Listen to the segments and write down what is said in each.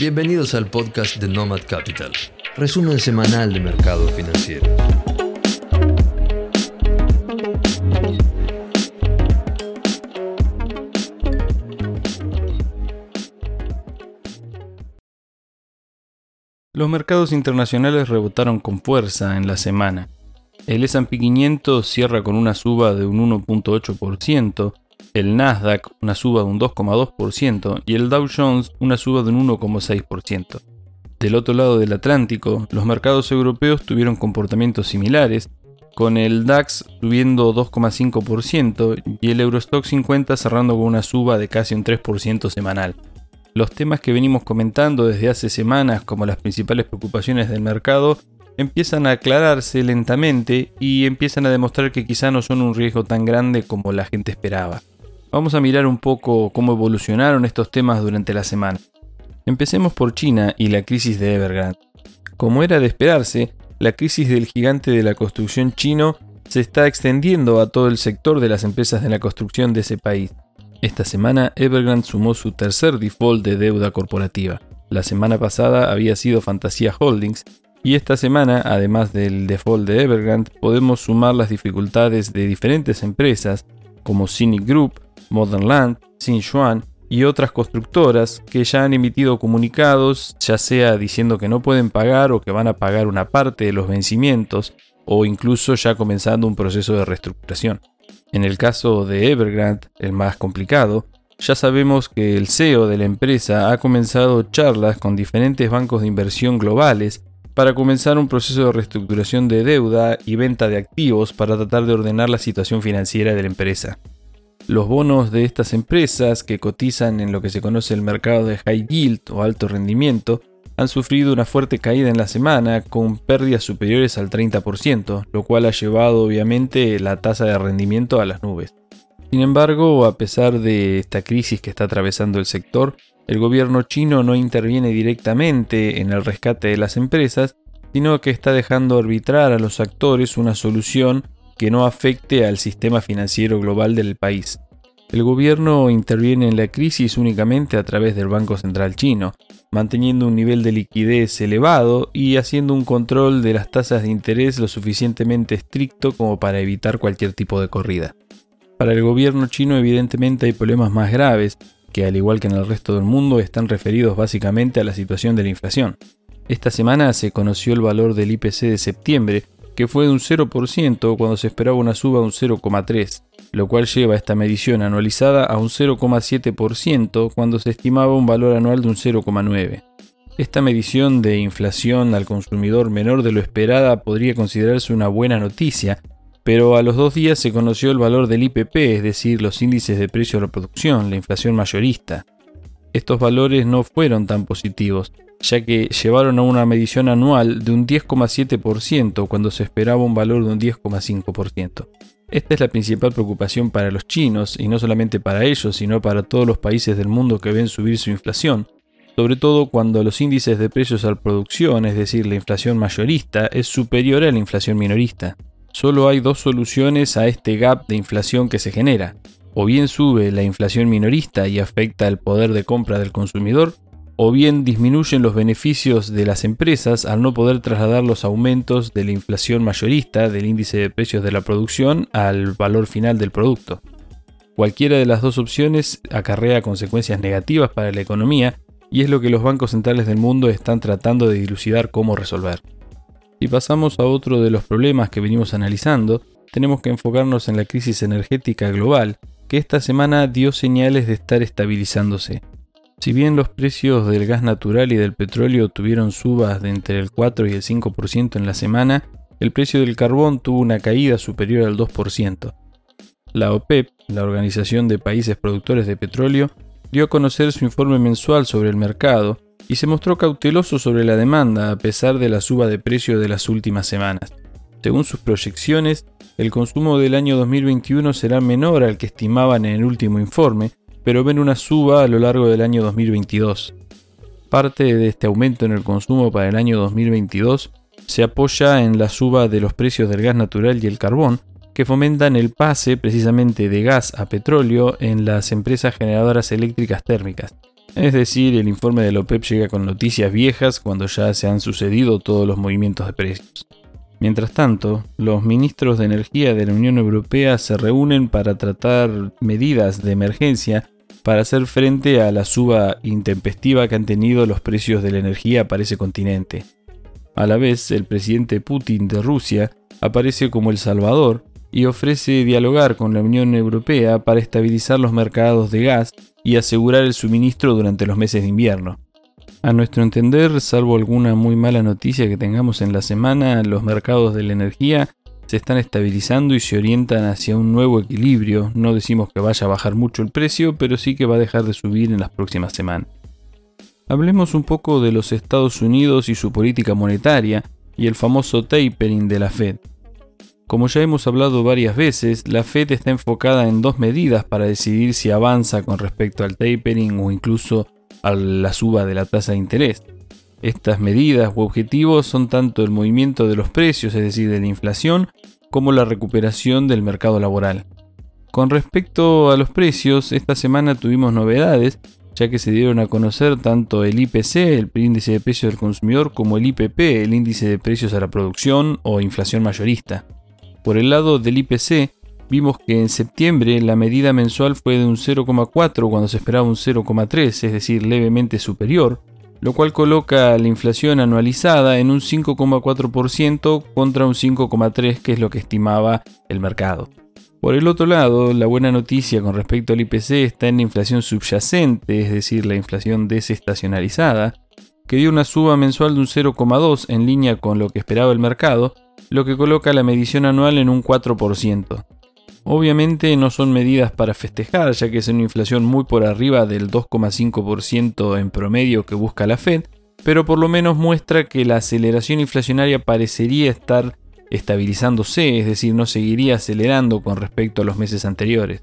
Bienvenidos al podcast de Nomad Capital, resumen semanal de mercados financieros. Los mercados internacionales rebotaron con fuerza en la semana. El S&P 500 cierra con una suba de un 1.8%, el Nasdaq una suba de un 2,2% y el Dow Jones una suba de un 1,6%. Del otro lado del Atlántico, los mercados europeos tuvieron comportamientos similares, con el DAX subiendo 2,5% y el Eurostock 50 cerrando con una suba de casi un 3% semanal. Los temas que venimos comentando desde hace semanas como las principales preocupaciones del mercado empiezan a aclararse lentamente y empiezan a demostrar que quizá no son un riesgo tan grande como la gente esperaba. Vamos a mirar un poco cómo evolucionaron estos temas durante la semana. Empecemos por China y la crisis de Evergrande. Como era de esperarse, la crisis del gigante de la construcción chino se está extendiendo a todo el sector de las empresas de la construcción de ese país. Esta semana Evergrande sumó su tercer default de deuda corporativa. La semana pasada había sido Fantasía Holdings y esta semana, además del default de Evergrande, podemos sumar las dificultades de diferentes empresas como Cynic Group, Modern Land, Xinjuan y otras constructoras que ya han emitido comunicados, ya sea diciendo que no pueden pagar o que van a pagar una parte de los vencimientos, o incluso ya comenzando un proceso de reestructuración. En el caso de Evergrande, el más complicado, ya sabemos que el CEO de la empresa ha comenzado charlas con diferentes bancos de inversión globales para comenzar un proceso de reestructuración de deuda y venta de activos para tratar de ordenar la situación financiera de la empresa. Los bonos de estas empresas que cotizan en lo que se conoce el mercado de high yield o alto rendimiento han sufrido una fuerte caída en la semana con pérdidas superiores al 30%, lo cual ha llevado obviamente la tasa de rendimiento a las nubes. Sin embargo, a pesar de esta crisis que está atravesando el sector, el gobierno chino no interviene directamente en el rescate de las empresas, sino que está dejando arbitrar a los actores una solución que no afecte al sistema financiero global del país. El gobierno interviene en la crisis únicamente a través del Banco Central chino, manteniendo un nivel de liquidez elevado y haciendo un control de las tasas de interés lo suficientemente estricto como para evitar cualquier tipo de corrida. Para el gobierno chino evidentemente hay problemas más graves, que al igual que en el resto del mundo están referidos básicamente a la situación de la inflación. Esta semana se conoció el valor del IPC de septiembre, que fue de un 0% cuando se esperaba una suba de un 0,3%, lo cual lleva esta medición anualizada a un 0,7% cuando se estimaba un valor anual de un 0,9%. Esta medición de inflación al consumidor menor de lo esperada podría considerarse una buena noticia, pero a los dos días se conoció el valor del IPP, es decir, los índices de precio de la producción, la inflación mayorista. Estos valores no fueron tan positivos, ya que llevaron a una medición anual de un 10,7% cuando se esperaba un valor de un 10,5%. Esta es la principal preocupación para los chinos, y no solamente para ellos, sino para todos los países del mundo que ven subir su inflación, sobre todo cuando los índices de precios a la producción, es decir, la inflación mayorista, es superior a la inflación minorista. Solo hay dos soluciones a este gap de inflación que se genera. O bien sube la inflación minorista y afecta el poder de compra del consumidor, o bien disminuyen los beneficios de las empresas al no poder trasladar los aumentos de la inflación mayorista del índice de precios de la producción al valor final del producto. Cualquiera de las dos opciones acarrea consecuencias negativas para la economía y es lo que los bancos centrales del mundo están tratando de dilucidar cómo resolver. Si pasamos a otro de los problemas que venimos analizando, tenemos que enfocarnos en la crisis energética global, que esta semana dio señales de estar estabilizándose. Si bien los precios del gas natural y del petróleo tuvieron subas de entre el 4 y el 5% en la semana, el precio del carbón tuvo una caída superior al 2%. La OPEP, la Organización de Países Productores de Petróleo, dio a conocer su informe mensual sobre el mercado y se mostró cauteloso sobre la demanda a pesar de la suba de precio de las últimas semanas. Según sus proyecciones, el consumo del año 2021 será menor al que estimaban en el último informe, pero ven una suba a lo largo del año 2022. Parte de este aumento en el consumo para el año 2022 se apoya en la suba de los precios del gas natural y el carbón, que fomentan el pase precisamente de gas a petróleo en las empresas generadoras eléctricas térmicas. Es decir, el informe de la OPEP llega con noticias viejas cuando ya se han sucedido todos los movimientos de precios. Mientras tanto, los ministros de energía de la Unión Europea se reúnen para tratar medidas de emergencia para hacer frente a la suba intempestiva que han tenido los precios de la energía para ese continente. A la vez, el presidente Putin de Rusia aparece como el salvador y ofrece dialogar con la Unión Europea para estabilizar los mercados de gas y asegurar el suministro durante los meses de invierno. A nuestro entender, salvo alguna muy mala noticia que tengamos en la semana, los mercados de la energía se están estabilizando y se orientan hacia un nuevo equilibrio. No decimos que vaya a bajar mucho el precio, pero sí que va a dejar de subir en las próximas semanas. Hablemos un poco de los Estados Unidos y su política monetaria y el famoso tapering de la Fed. Como ya hemos hablado varias veces, la Fed está enfocada en dos medidas para decidir si avanza con respecto al tapering o incluso a la suba de la tasa de interés. Estas medidas u objetivos son tanto el movimiento de los precios, es decir, de la inflación, como la recuperación del mercado laboral. Con respecto a los precios, esta semana tuvimos novedades, ya que se dieron a conocer tanto el IPC, el índice de precios del consumidor, como el IPP, el índice de precios a la producción o inflación mayorista. Por el lado del IPC, vimos que en septiembre la medida mensual fue de un 0,4 cuando se esperaba un 0,3, es decir, levemente superior, lo cual coloca la inflación anualizada en un 5,4% contra un 5,3% que es lo que estimaba el mercado. Por el otro lado, la buena noticia con respecto al IPC está en la inflación subyacente, es decir, la inflación desestacionalizada, que dio una suba mensual de un 0,2 en línea con lo que esperaba el mercado, lo que coloca la medición anual en un 4%. Obviamente no son medidas para festejar, ya que es una inflación muy por arriba del 2,5% en promedio que busca la Fed, pero por lo menos muestra que la aceleración inflacionaria parecería estar estabilizándose, es decir, no seguiría acelerando con respecto a los meses anteriores.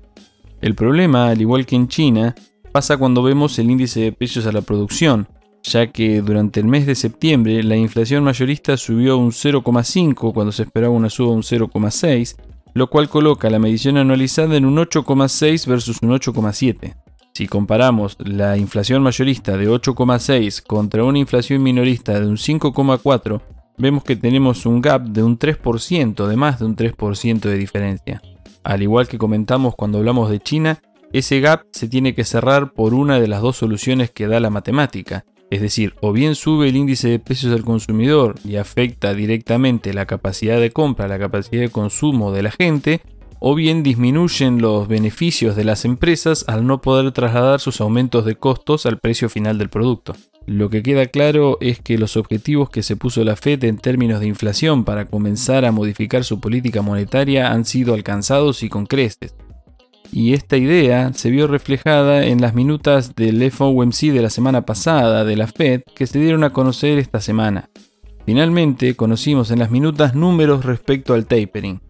El problema, al igual que en China, pasa cuando vemos el índice de precios a la producción, ya que durante el mes de septiembre la inflación mayorista subió un 0,5 cuando se esperaba una suba un 0,6 lo cual coloca la medición anualizada en un 8,6 versus un 8,7. Si comparamos la inflación mayorista de 8,6 contra una inflación minorista de un 5,4, vemos que tenemos un gap de un 3%, de más de un 3% de diferencia. Al igual que comentamos cuando hablamos de China, ese gap se tiene que cerrar por una de las dos soluciones que da la matemática, es decir, o bien sube el índice de precios del consumidor y afecta directamente la capacidad de compra, la capacidad de consumo de la gente, o bien disminuyen los beneficios de las empresas al no poder trasladar sus aumentos de costos al precio final del producto. Lo que queda claro es que los objetivos que se puso la Fed en términos de inflación para comenzar a modificar su política monetaria han sido alcanzados y con creces y esta idea se vio reflejada en las minutas del FOMC de la semana pasada de la Fed que se dieron a conocer esta semana. Finalmente conocimos en las minutas números respecto al tapering.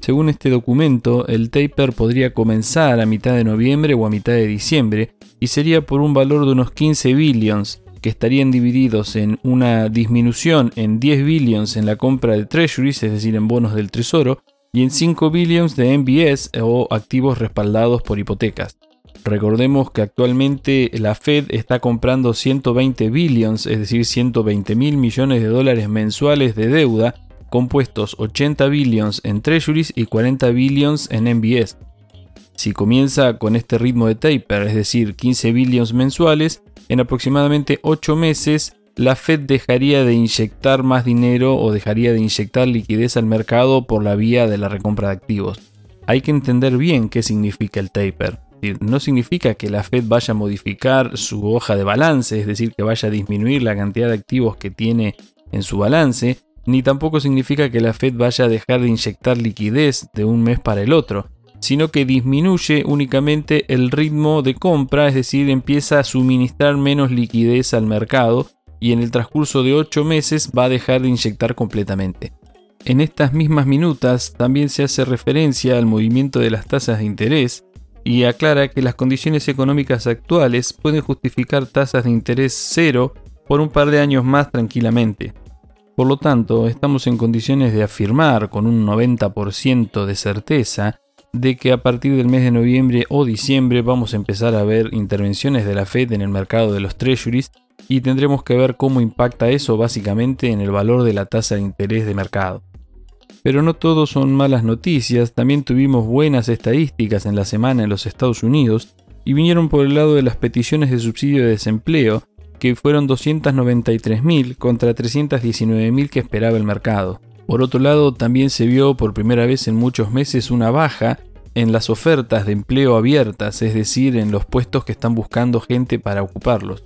Según este documento, el taper podría comenzar a mitad de noviembre o a mitad de diciembre y sería por un valor de unos 15 billions, que estarían divididos en una disminución en 10 billions en la compra de treasuries, es decir, en bonos del tesoro, y en 5 billions de MBS o activos respaldados por hipotecas. Recordemos que actualmente la Fed está comprando 120 billions, es decir, 120 mil millones de dólares mensuales de deuda, compuestos 80 billions en treasuries y 40 billions en MBS. Si comienza con este ritmo de taper, es decir, 15 billions mensuales, en aproximadamente 8 meses la Fed dejaría de inyectar más dinero o dejaría de inyectar liquidez al mercado por la vía de la recompra de activos. Hay que entender bien qué significa el taper. No significa que la Fed vaya a modificar su hoja de balance, es decir, que vaya a disminuir la cantidad de activos que tiene en su balance, ni tampoco significa que la Fed vaya a dejar de inyectar liquidez de un mes para el otro, sino que disminuye únicamente el ritmo de compra, es decir, empieza a suministrar menos liquidez al mercado y en el transcurso de 8 meses va a dejar de inyectar completamente. En estas mismas minutas también se hace referencia al movimiento de las tasas de interés y aclara que las condiciones económicas actuales pueden justificar tasas de interés cero por un par de años más tranquilamente. Por lo tanto, estamos en condiciones de afirmar con un 90% de certeza de que a partir del mes de noviembre o diciembre vamos a empezar a ver intervenciones de la Fed en el mercado de los treasuries y tendremos que ver cómo impacta eso básicamente en el valor de la tasa de interés de mercado. Pero no todo son malas noticias, también tuvimos buenas estadísticas en la semana en los Estados Unidos y vinieron por el lado de las peticiones de subsidio de desempleo, que fueron 293.000 contra 319.000 que esperaba el mercado. Por otro lado, también se vio por primera vez en muchos meses una baja en las ofertas de empleo abiertas, es decir, en los puestos que están buscando gente para ocuparlos.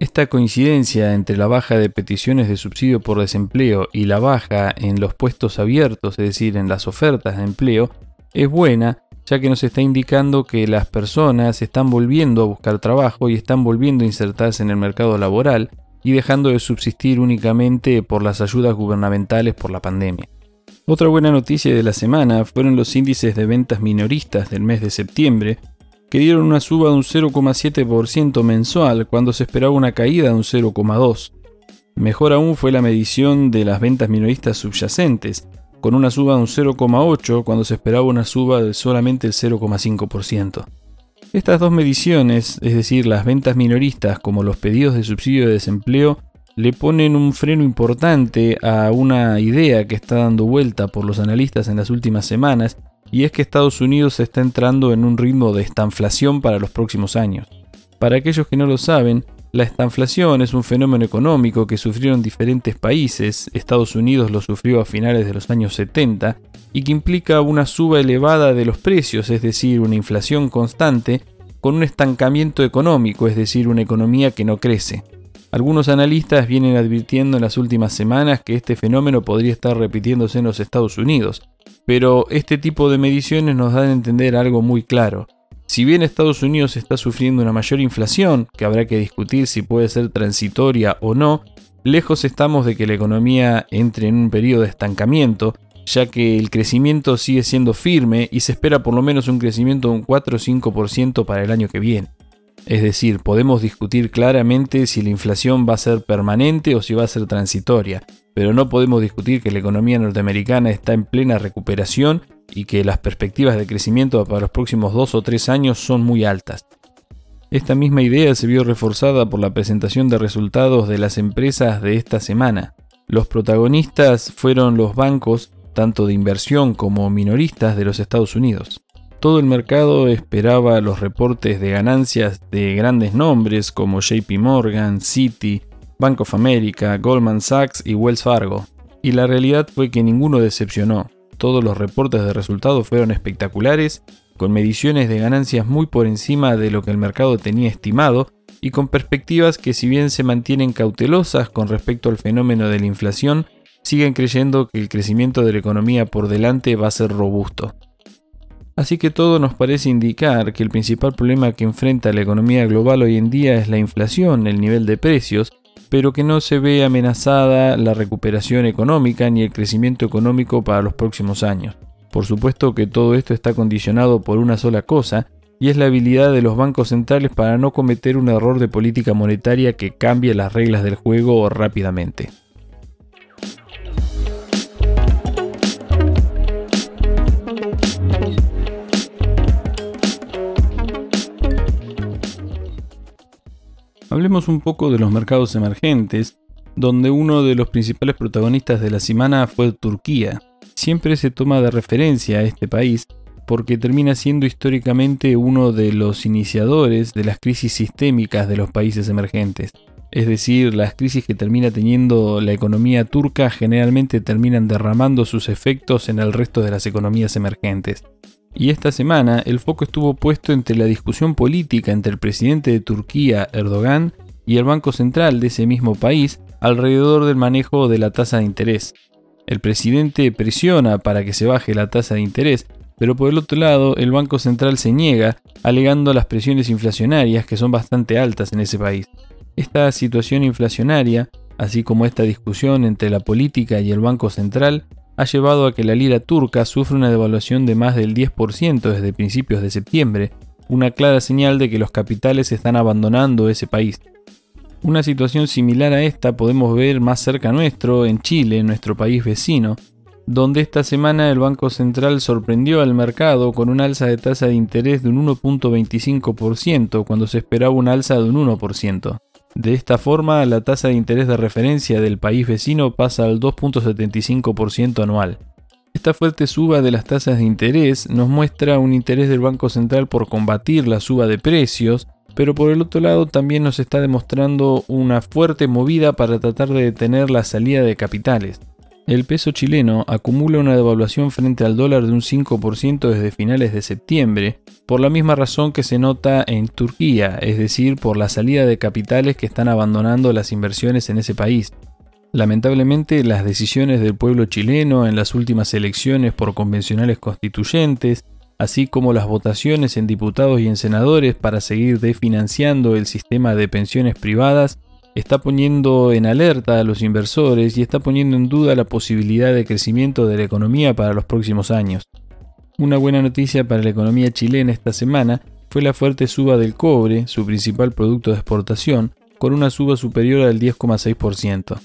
Esta coincidencia entre la baja de peticiones de subsidio por desempleo y la baja en los puestos abiertos, es decir, en las ofertas de empleo, es buena ya que nos está indicando que las personas están volviendo a buscar trabajo y están volviendo a insertarse en el mercado laboral y dejando de subsistir únicamente por las ayudas gubernamentales por la pandemia. Otra buena noticia de la semana fueron los índices de ventas minoristas del mes de septiembre, que dieron una suba de un 0,7% mensual cuando se esperaba una caída de un 0,2%. Mejor aún fue la medición de las ventas minoristas subyacentes, con una suba de un 0,8 cuando se esperaba una suba de solamente el 0,5%. Estas dos mediciones, es decir, las ventas minoristas como los pedidos de subsidio de desempleo, le ponen un freno importante a una idea que está dando vuelta por los analistas en las últimas semanas, y es que Estados Unidos está entrando en un ritmo de estanflación para los próximos años. Para aquellos que no lo saben, la estanflación es un fenómeno económico que sufrieron diferentes países, Estados Unidos lo sufrió a finales de los años 70, y que implica una suba elevada de los precios, es decir, una inflación constante, con un estancamiento económico, es decir, una economía que no crece. Algunos analistas vienen advirtiendo en las últimas semanas que este fenómeno podría estar repitiéndose en los Estados Unidos, pero este tipo de mediciones nos dan a entender algo muy claro. Si bien Estados Unidos está sufriendo una mayor inflación, que habrá que discutir si puede ser transitoria o no, lejos estamos de que la economía entre en un periodo de estancamiento, ya que el crecimiento sigue siendo firme y se espera por lo menos un crecimiento de un 4 o 5% para el año que viene. Es decir, podemos discutir claramente si la inflación va a ser permanente o si va a ser transitoria, pero no podemos discutir que la economía norteamericana está en plena recuperación y que las perspectivas de crecimiento para los próximos dos o tres años son muy altas. Esta misma idea se vio reforzada por la presentación de resultados de las empresas de esta semana. Los protagonistas fueron los bancos, tanto de inversión como minoristas de los Estados Unidos. Todo el mercado esperaba los reportes de ganancias de grandes nombres como JP Morgan, Citi, Bank of America, Goldman Sachs y Wells Fargo. Y la realidad fue que ninguno decepcionó. Todos los reportes de resultados fueron espectaculares, con mediciones de ganancias muy por encima de lo que el mercado tenía estimado y con perspectivas que si bien se mantienen cautelosas con respecto al fenómeno de la inflación, siguen creyendo que el crecimiento de la economía por delante va a ser robusto. Así que todo nos parece indicar que el principal problema que enfrenta la economía global hoy en día es la inflación, el nivel de precios, pero que no se ve amenazada la recuperación económica ni el crecimiento económico para los próximos años. Por supuesto que todo esto está condicionado por una sola cosa, y es la habilidad de los bancos centrales para no cometer un error de política monetaria que cambie las reglas del juego rápidamente. Hablemos un poco de los mercados emergentes, donde uno de los principales protagonistas de la semana fue Turquía. Siempre se toma de referencia a este país porque termina siendo históricamente uno de los iniciadores de las crisis sistémicas de los países emergentes. Es decir, las crisis que termina teniendo la economía turca generalmente terminan derramando sus efectos en el resto de las economías emergentes. Y esta semana el foco estuvo puesto entre la discusión política entre el presidente de Turquía, Erdogan, y el Banco Central de ese mismo país alrededor del manejo de la tasa de interés. El presidente presiona para que se baje la tasa de interés, pero por el otro lado el Banco Central se niega, alegando las presiones inflacionarias que son bastante altas en ese país. Esta situación inflacionaria, así como esta discusión entre la política y el Banco Central, ha llevado a que la lira turca sufra una devaluación de más del 10% desde principios de septiembre, una clara señal de que los capitales están abandonando ese país. Una situación similar a esta podemos ver más cerca nuestro, en Chile, nuestro país vecino, donde esta semana el Banco Central sorprendió al mercado con un alza de tasa de interés de un 1.25% cuando se esperaba un alza de un 1%. De esta forma, la tasa de interés de referencia del país vecino pasa al 2.75% anual. Esta fuerte suba de las tasas de interés nos muestra un interés del Banco Central por combatir la suba de precios, pero por el otro lado también nos está demostrando una fuerte movida para tratar de detener la salida de capitales. El peso chileno acumula una devaluación frente al dólar de un 5% desde finales de septiembre, por la misma razón que se nota en Turquía, es decir, por la salida de capitales que están abandonando las inversiones en ese país. Lamentablemente, las decisiones del pueblo chileno en las últimas elecciones por convencionales constituyentes, así como las votaciones en diputados y en senadores para seguir desfinanciando el sistema de pensiones privadas, está poniendo en alerta a los inversores y está poniendo en duda la posibilidad de crecimiento de la economía para los próximos años. Una buena noticia para la economía chilena esta semana fue la fuerte suba del cobre, su principal producto de exportación, con una suba superior al 10,6%.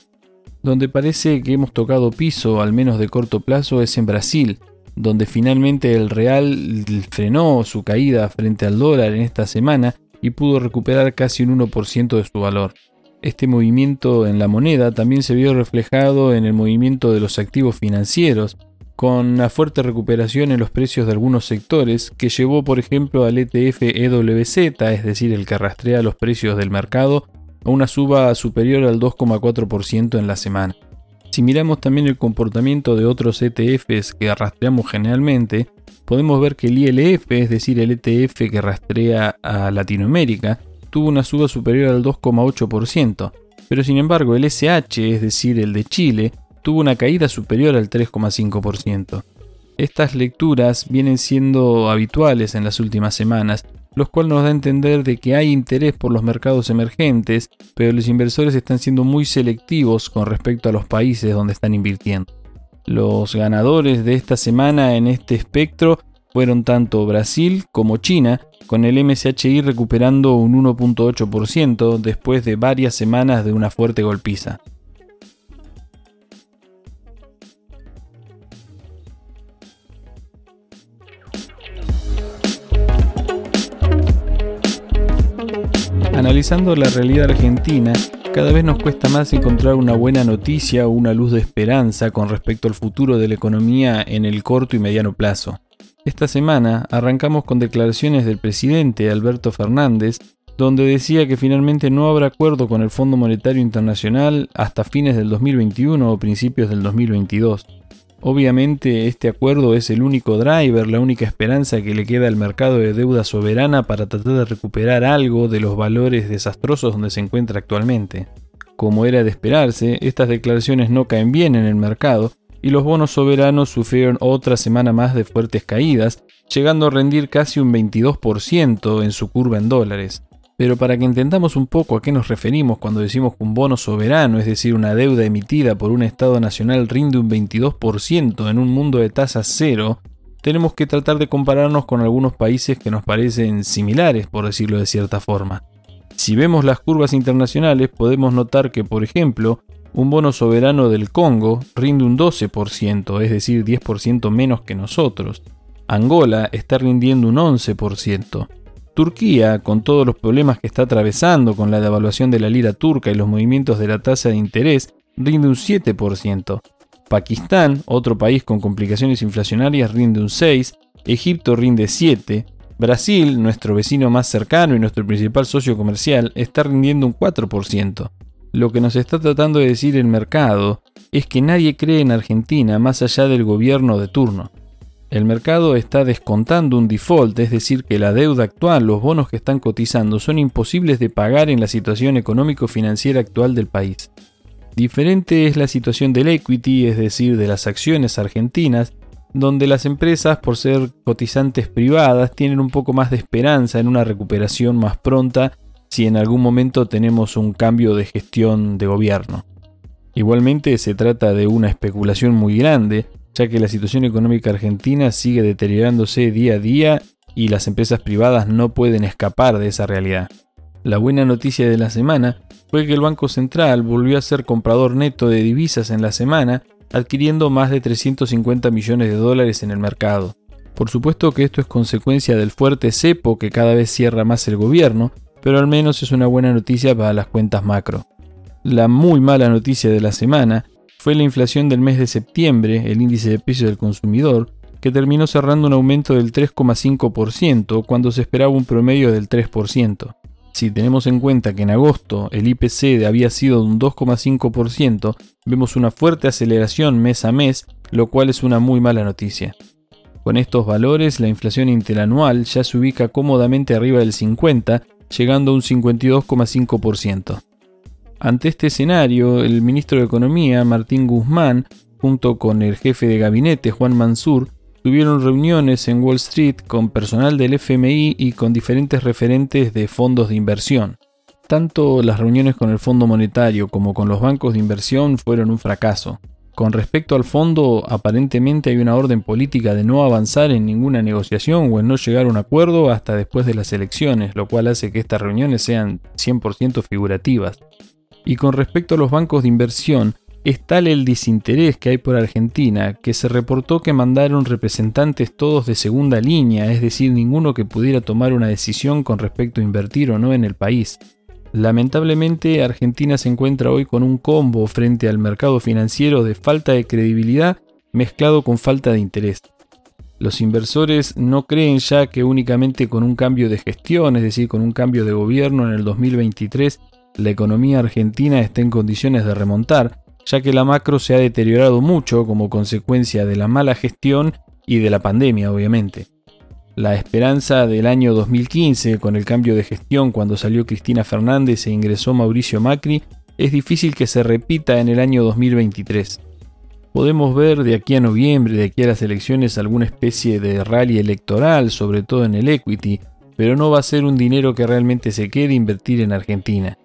Donde parece que hemos tocado piso, al menos de corto plazo, es en Brasil, donde finalmente el real frenó su caída frente al dólar en esta semana y pudo recuperar casi un 1% de su valor. Este movimiento en la moneda también se vio reflejado en el movimiento de los activos financieros, con una fuerte recuperación en los precios de algunos sectores que llevó por ejemplo al ETF EWZ, es decir, el que rastrea los precios del mercado, a una suba superior al 2,4% en la semana. Si miramos también el comportamiento de otros ETFs que rastreamos generalmente, podemos ver que el ILF, es decir, el ETF que rastrea a Latinoamérica, tuvo una suba superior al 2,8%, pero sin embargo el SH, es decir, el de Chile, tuvo una caída superior al 3,5%. Estas lecturas vienen siendo habituales en las últimas semanas, lo cual nos da a entender de que hay interés por los mercados emergentes, pero los inversores están siendo muy selectivos con respecto a los países donde están invirtiendo. Los ganadores de esta semana en este espectro fueron tanto Brasil como China, con el MSHI recuperando un 1.8% después de varias semanas de una fuerte golpiza. Analizando la realidad argentina, cada vez nos cuesta más encontrar una buena noticia o una luz de esperanza con respecto al futuro de la economía en el corto y mediano plazo. Esta semana arrancamos con declaraciones del presidente Alberto Fernández, donde decía que finalmente no habrá acuerdo con el Fondo Monetario Internacional hasta fines del 2021 o principios del 2022. Obviamente este acuerdo es el único driver, la única esperanza que le queda al mercado de deuda soberana para tratar de recuperar algo de los valores desastrosos donde se encuentra actualmente. Como era de esperarse, estas declaraciones no caen bien en el mercado y los bonos soberanos sufrieron otra semana más de fuertes caídas, llegando a rendir casi un 22% en su curva en dólares. Pero para que entendamos un poco a qué nos referimos cuando decimos que un bono soberano, es decir, una deuda emitida por un Estado nacional, rinde un 22% en un mundo de tasas cero, tenemos que tratar de compararnos con algunos países que nos parecen similares, por decirlo de cierta forma. Si vemos las curvas internacionales, podemos notar que, por ejemplo, un bono soberano del Congo rinde un 12%, es decir, 10% menos que nosotros. Angola está rindiendo un 11%. Turquía, con todos los problemas que está atravesando con la devaluación de la lira turca y los movimientos de la tasa de interés, rinde un 7%. Pakistán, otro país con complicaciones inflacionarias, rinde un 6%. Egipto rinde 7%. Brasil, nuestro vecino más cercano y nuestro principal socio comercial, está rindiendo un 4%. Lo que nos está tratando de decir el mercado es que nadie cree en Argentina más allá del gobierno de turno. El mercado está descontando un default, es decir, que la deuda actual, los bonos que están cotizando, son imposibles de pagar en la situación económico-financiera actual del país. Diferente es la situación del equity, es decir, de las acciones argentinas, donde las empresas, por ser cotizantes privadas, tienen un poco más de esperanza en una recuperación más pronta si en algún momento tenemos un cambio de gestión de gobierno. Igualmente se trata de una especulación muy grande, ya que la situación económica argentina sigue deteriorándose día a día y las empresas privadas no pueden escapar de esa realidad. La buena noticia de la semana fue que el Banco Central volvió a ser comprador neto de divisas en la semana adquiriendo más de 350 millones de dólares en el mercado. Por supuesto que esto es consecuencia del fuerte cepo que cada vez cierra más el gobierno, pero al menos es una buena noticia para las cuentas macro. La muy mala noticia de la semana fue la inflación del mes de septiembre, el índice de precios del consumidor, que terminó cerrando un aumento del 3,5% cuando se esperaba un promedio del 3%. Si tenemos en cuenta que en agosto el IPC había sido de un 2,5%, vemos una fuerte aceleración mes a mes, lo cual es una muy mala noticia. Con estos valores, la inflación interanual ya se ubica cómodamente arriba del 50, llegando a un 52,5%. Ante este escenario, el ministro de Economía, Martín Guzmán, junto con el jefe de gabinete, Juan Mansur, tuvieron reuniones en Wall Street con personal del FMI y con diferentes referentes de fondos de inversión. Tanto las reuniones con el Fondo Monetario como con los bancos de inversión fueron un fracaso. Con respecto al fondo, aparentemente hay una orden política de no avanzar en ninguna negociación o en no llegar a un acuerdo hasta después de las elecciones, lo cual hace que estas reuniones sean 100% figurativas. Y con respecto a los bancos de inversión, es tal el desinterés que hay por Argentina que se reportó que mandaron representantes todos de segunda línea, es decir, ninguno que pudiera tomar una decisión con respecto a invertir o no en el país. Lamentablemente, Argentina se encuentra hoy con un combo frente al mercado financiero de falta de credibilidad mezclado con falta de interés. Los inversores no creen ya que únicamente con un cambio de gestión, es decir, con un cambio de gobierno en el 2023, la economía argentina esté en condiciones de remontar, ya que la macro se ha deteriorado mucho como consecuencia de la mala gestión y de la pandemia, obviamente. La esperanza del año 2015, con el cambio de gestión cuando salió Cristina Fernández e ingresó Mauricio Macri, es difícil que se repita en el año 2023. Podemos ver de aquí a noviembre, de aquí a las elecciones, alguna especie de rally electoral, sobre todo en el equity, pero no va a ser un dinero que realmente se quede invertir en Argentina.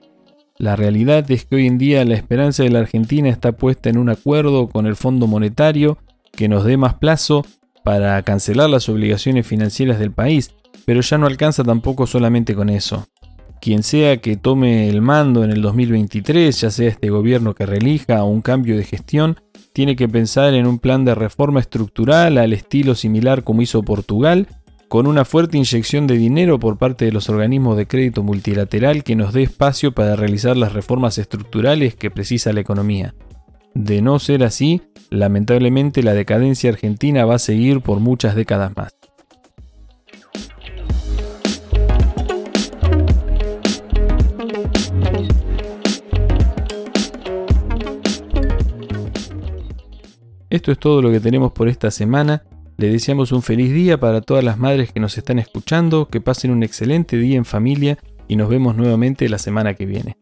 La realidad es que hoy en día la esperanza de la Argentina está puesta en un acuerdo con el Fondo Monetario que nos dé más plazo para cancelar las obligaciones financieras del país, pero ya no alcanza tampoco solamente con eso. Quien sea que tome el mando en el 2023, ya sea este gobierno que relija o un cambio de gestión, tiene que pensar en un plan de reforma estructural al estilo similar como hizo Portugal, con una fuerte inyección de dinero por parte de los organismos de crédito multilateral que nos dé espacio para realizar las reformas estructurales que precisa la economía. De no ser así, lamentablemente la decadencia argentina va a seguir por muchas décadas más. Esto es todo lo que tenemos por esta semana. Le deseamos un feliz día para todas las madres que nos están escuchando, que pasen un excelente día en familia y nos vemos nuevamente la semana que viene.